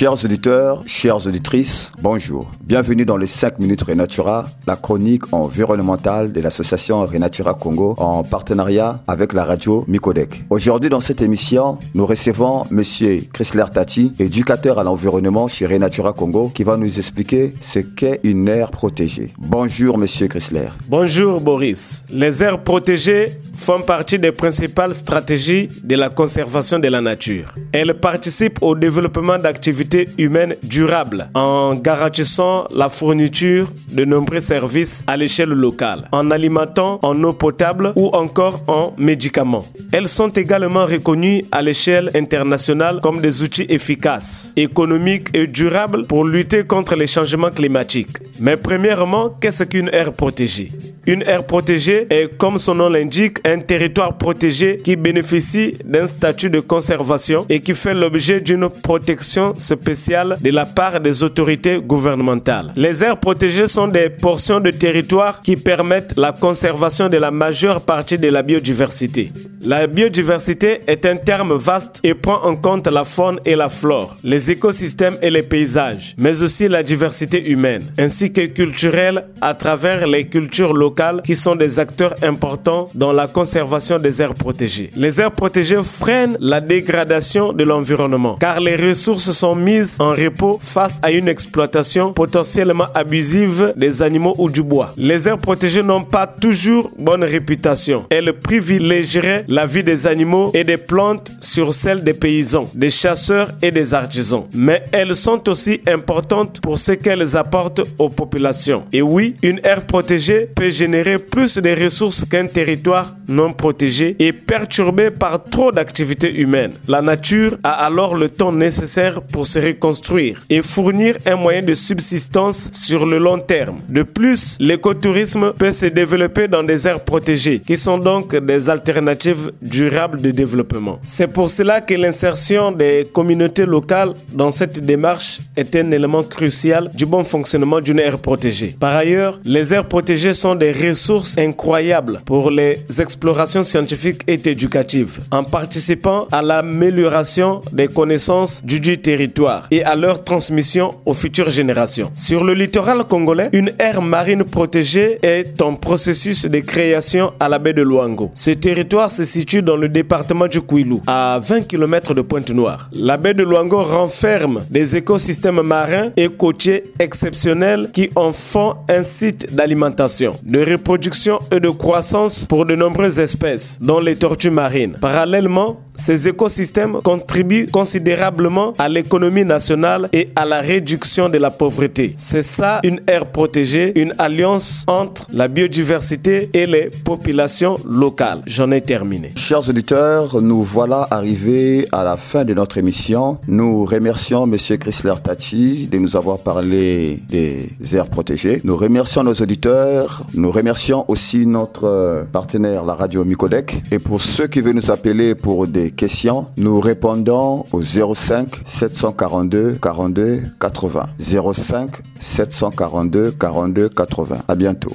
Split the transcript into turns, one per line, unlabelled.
Chers auditeurs, chères auditrices, bonjour. Bienvenue dans les 5 minutes Renatura, la chronique environnementale de l'association Renatura Congo en partenariat avec la radio Micodec. Aujourd'hui dans cette émission, nous recevons monsieur Chrysler Tati, éducateur à l'environnement chez Renatura Congo, qui va nous expliquer ce qu'est une aire protégée. Bonjour monsieur Chrysler.
Bonjour Boris. Les aires protégées font partie des principales stratégies de la conservation de la nature. Elles participent au développement d'activités humaine durable en garantissant la fourniture de nombreux services à l'échelle locale, en alimentant en eau potable ou encore en médicaments. Elles sont également reconnues à l'échelle internationale comme des outils efficaces, économiques et durables pour lutter contre les changements climatiques. Mais premièrement, qu'est-ce qu'une aire protégée? Une aire protégée est, comme son nom l'indique, un territoire protégé qui bénéficie d'un statut de conservation et qui fait l'objet d'une protection spéciale de la part des autorités gouvernementales. Les aires protégées sont des portions de territoire qui permettent la conservation de la majeure partie de la biodiversité. La biodiversité est un terme vaste et prend en compte la faune et la flore, les écosystèmes et les paysages, mais aussi la diversité humaine, ainsi que culturelle à travers les cultures locales qui sont des acteurs importants dans la conservation des aires protégées. Les aires protégées freinent la dégradation de l'environnement car les ressources sont mises en repos face à une exploitation potentiellement abusive des animaux ou du bois. Les aires protégées n'ont pas toujours bonne réputation. Elles privilégieraient la vie des animaux et des plantes sur des paysans, des chasseurs et des artisans. Mais elles sont aussi importantes pour ce qu'elles apportent aux populations. Et oui, une aire protégée peut générer plus de ressources qu'un territoire non protégé et perturbé par trop d'activités humaines. La nature a alors le temps nécessaire pour se reconstruire et fournir un moyen de subsistance sur le long terme. De plus, l'écotourisme peut se développer dans des aires protégées qui sont donc des alternatives durables de développement. C'est pour cela que l'insertion des communautés locales dans cette démarche est un élément crucial du bon fonctionnement d'une aire protégée. Par ailleurs, les aires protégées sont des ressources incroyables pour les explorations scientifiques et éducatives en participant à l'amélioration des connaissances du territoire et à leur transmission aux futures générations. Sur le littoral congolais, une aire marine protégée est en processus de création à la baie de Luango. Ce territoire se situe dans le département du Kouilou, à 20 km de Pointe-Noire. La baie de Luango renferme des écosystèmes marins et côtiers exceptionnels qui en font un site d'alimentation, de reproduction et de croissance pour de nombreuses espèces, dont les tortues marines. Parallèlement, ces écosystèmes contribuent considérablement à l'économie nationale et à la réduction de la pauvreté. C'est ça une aire protégée, une alliance entre la biodiversité et les populations locales. J'en ai terminé.
Chers auditeurs, nous voilà arrivés à la fin de notre émission. Nous remercions Monsieur Chrysler Tachi de nous avoir parlé des aires protégées. Nous remercions nos auditeurs. Nous remercions aussi notre partenaire, la radio Micodec. Et pour ceux qui veulent nous appeler pour des questions, nous répondons au 05 742 42 80. 05 742 42 80. À bientôt.